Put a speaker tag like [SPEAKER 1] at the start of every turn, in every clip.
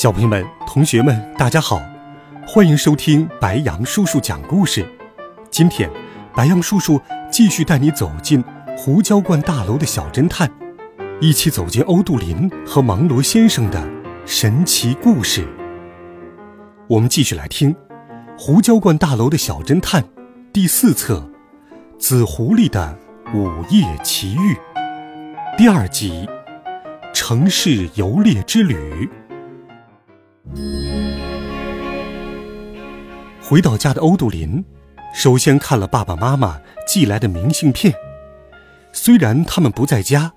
[SPEAKER 1] 小朋友们、同学们，大家好，欢迎收听白羊叔叔讲故事。今天，白羊叔叔继续带你走进胡椒罐大楼的小侦探，一起走进欧杜林和芒罗先生的神奇故事。我们继续来听《胡椒罐大楼的小侦探》第四册《紫狐狸的午夜奇遇》第二集《城市游猎之旅》。回到家的欧杜林，首先看了爸爸妈妈寄来的明信片。虽然他们不在家，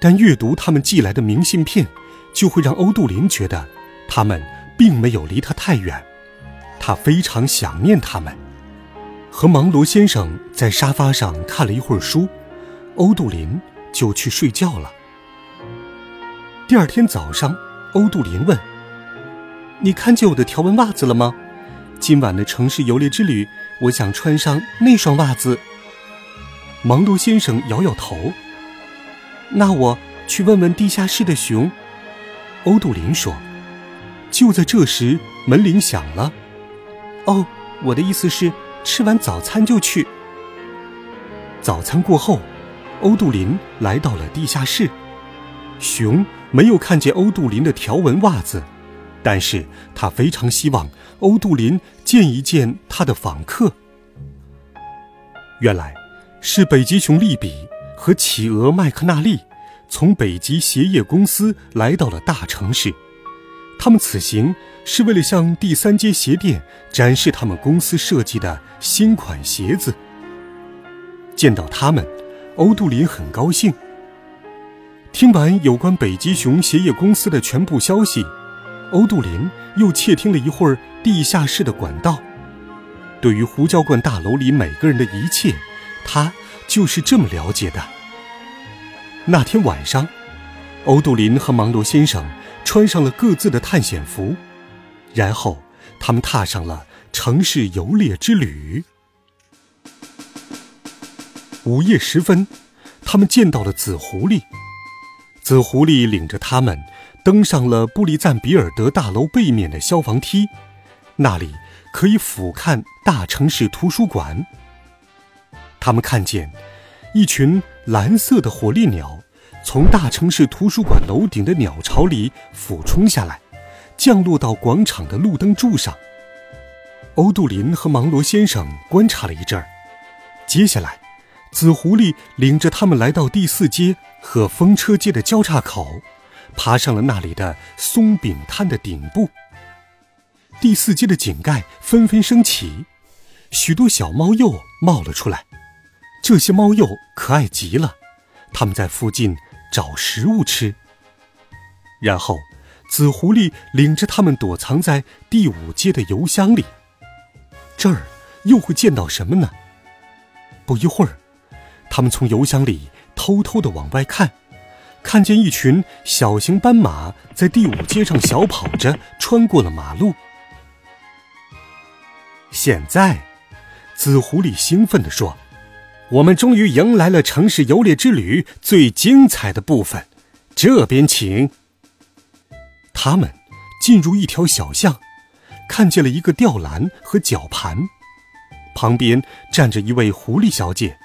[SPEAKER 1] 但阅读他们寄来的明信片，就会让欧杜林觉得他们并没有离他太远。他非常想念他们。和芒罗先生在沙发上看了一会儿书，欧杜林就去睡觉了。第二天早上，欧杜林问。你看见我的条纹袜子了吗？今晚的城市游猎之旅，我想穿上那双袜子。芒罗先生摇摇头。那我去问问地下室的熊。欧杜林说。就在这时，门铃响了。哦，我的意思是，吃完早餐就去。早餐过后，欧杜林来到了地下室。熊没有看见欧杜林的条纹袜子。但是他非常希望欧杜林见一见他的访客。原来，是北极熊利比和企鹅麦克纳利从北极鞋业公司来到了大城市。他们此行是为了向第三街鞋店展示他们公司设计的新款鞋子。见到他们，欧杜林很高兴。听完有关北极熊鞋业公司的全部消息。欧杜林又窃听了一会儿地下室的管道，对于胡椒罐大楼里每个人的一切，他就是这么了解的。那天晚上，欧杜林和芒罗先生穿上了各自的探险服，然后他们踏上了城市游猎之旅。午夜时分，他们见到了紫狐狸，紫狐狸领着他们。登上了布利赞比尔德大楼背面的消防梯，那里可以俯瞰大城市图书馆。他们看见一群蓝色的火烈鸟从大城市图书馆楼顶的鸟巢里俯冲下来，降落到广场的路灯柱上。欧杜林和芒罗先生观察了一阵儿，接下来，紫狐狸领着他们来到第四街和风车街的交叉口。爬上了那里的松饼摊的顶部。第四阶的井盖纷纷升起，许多小猫鼬冒了出来。这些猫鼬可爱极了，它们在附近找食物吃。然后，紫狐狸领着它们躲藏在第五阶的邮箱里。这儿又会见到什么呢？不一会儿，他们从邮箱里偷偷的往外看。看见一群小型斑马在第五街上小跑着穿过了马路。现在，紫狐狸兴奋地说：“我们终于迎来了城市游猎之旅最精彩的部分，这边请。”他们进入一条小巷，看见了一个吊篮和绞盘，旁边站着一位狐狸小姐，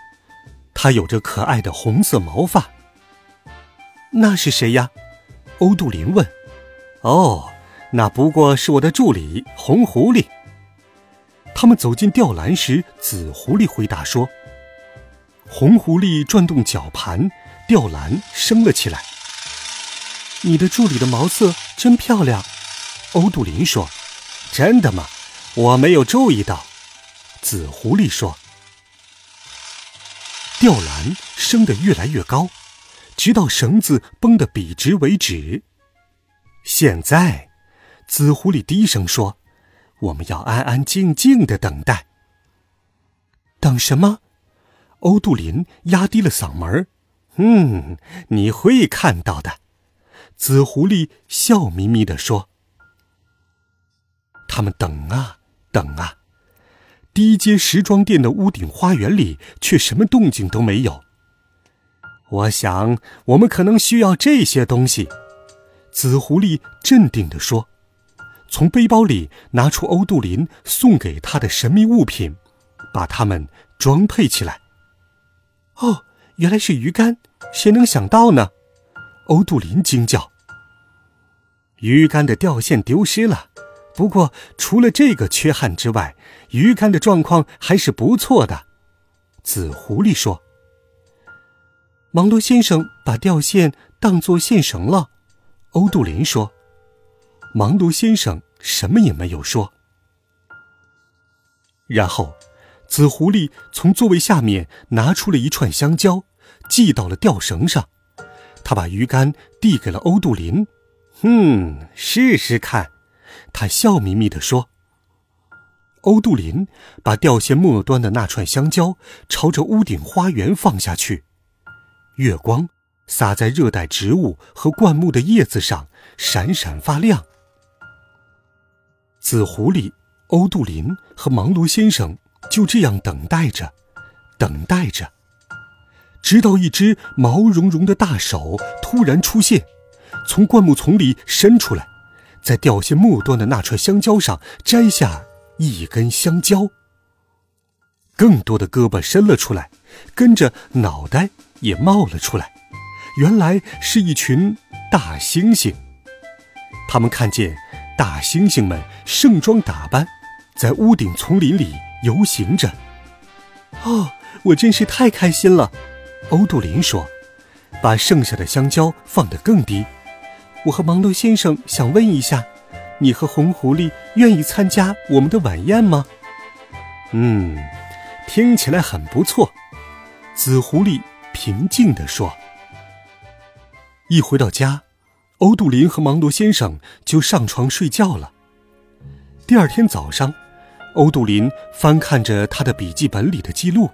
[SPEAKER 1] 她有着可爱的红色毛发。那是谁呀？欧杜林问。哦，那不过是我的助理红狐狸。他们走进吊篮时，紫狐狸回答说：“红狐狸转动绞盘，吊篮升了起来。”你的助理的毛色真漂亮，欧杜林说。“真的吗？我没有注意到。”紫狐狸说。吊篮升得越来越高。直到绳子绷得笔直为止。现在，紫狐狸低声说：“我们要安安静静的等待。”等什么？欧杜林压低了嗓门嗯，你会看到的。”紫狐狸笑眯眯地说。他们等啊等啊，第一街时装店的屋顶花园里却什么动静都没有。我想，我们可能需要这些东西。”紫狐狸镇定地说，从背包里拿出欧杜林送给他的神秘物品，把它们装配起来。哦，原来是鱼竿！谁能想到呢？欧杜林惊叫。鱼竿的吊线丢失了，不过除了这个缺憾之外，鱼竿的状况还是不错的。紫狐狸说。芒罗先生把吊线当作线绳了，欧杜林说。芒罗先生什么也没有说。然后，紫狐狸从座位下面拿出了一串香蕉，系到了吊绳上。他把鱼竿递给了欧杜林。嗯，试试看，他笑眯眯地说。欧杜林把吊线末端的那串香蕉朝着屋顶花园放下去。月光洒在热带植物和灌木的叶子上，闪闪发亮。紫狐狸、欧杜林和芒罗先生就这样等待着，等待着，直到一只毛茸茸的大手突然出现，从灌木丛里伸出来，在吊线末端的那串香蕉上摘下一根香蕉。更多的胳膊伸了出来，跟着脑袋。也冒了出来，原来是一群大猩猩。他们看见大猩猩们盛装打扮，在屋顶丛林里游行着。哦，我真是太开心了！欧杜林说，把剩下的香蕉放得更低。我和芒豆先生想问一下，你和红狐狸愿意参加我们的晚宴吗？嗯，听起来很不错。紫狐狸。平静地说：“一回到家，欧杜林和芒罗先生就上床睡觉了。第二天早上，欧杜林翻看着他的笔记本里的记录，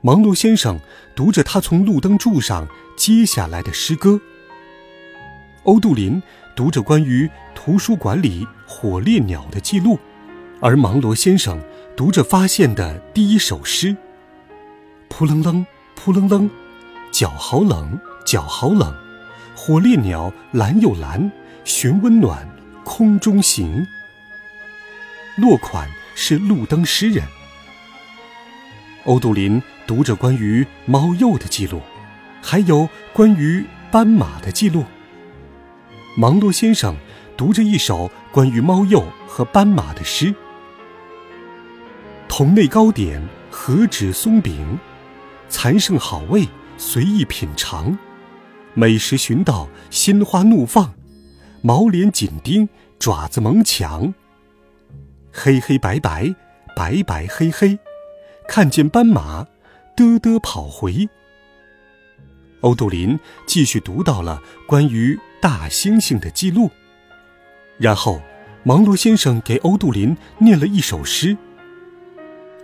[SPEAKER 1] 芒罗先生读着他从路灯柱上接下来的诗歌。欧杜林读着关于图书馆里火烈鸟的记录，而芒罗先生读着发现的第一首诗。扑棱棱。”扑棱棱，脚好冷，脚好冷。火烈鸟蓝又蓝，寻温暖空中行。落款是路灯诗人。欧杜林读着关于猫鼬的记录，还有关于斑马的记录。芒洛先生读着一首关于猫鼬和斑马的诗。同类糕点何止松饼。残剩好味，随意品尝；美食寻到，心花怒放，毛脸紧盯，爪子猛抢。黑黑白白，白白黑黑，看见斑马，嘚嘚跑回。欧杜林继续读到了关于大猩猩的记录，然后芒罗先生给欧杜林念了一首诗。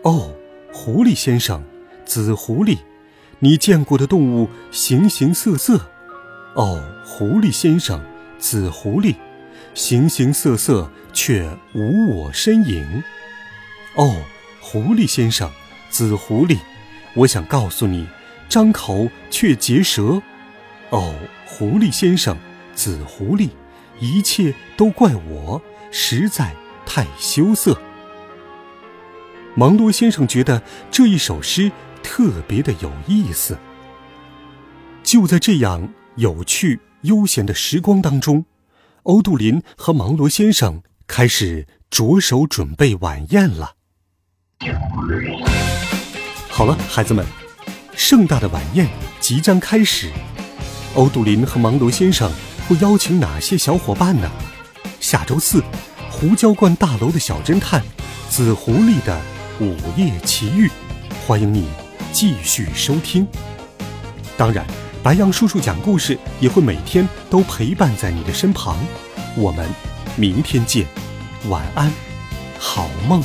[SPEAKER 1] 哦，狐狸先生。紫狐狸，你见过的动物形形色色。哦，狐狸先生，紫狐狸，形形色色却无我身影。哦，狐狸先生，紫狐狸，我想告诉你，张口却结舌。哦，狐狸先生，紫狐狸，一切都怪我，实在太羞涩。芒多先生觉得这一首诗。特别的有意思。就在这样有趣悠闲的时光当中，欧杜林和芒罗先生开始着手准备晚宴了。好了，孩子们，盛大的晚宴即将开始。欧杜林和芒罗先生会邀请哪些小伙伴呢？下周四，胡椒罐大楼的小侦探紫狐狸的午夜奇遇，欢迎你。继续收听。当然，白羊叔叔讲故事也会每天都陪伴在你的身旁。我们明天见，晚安，好梦。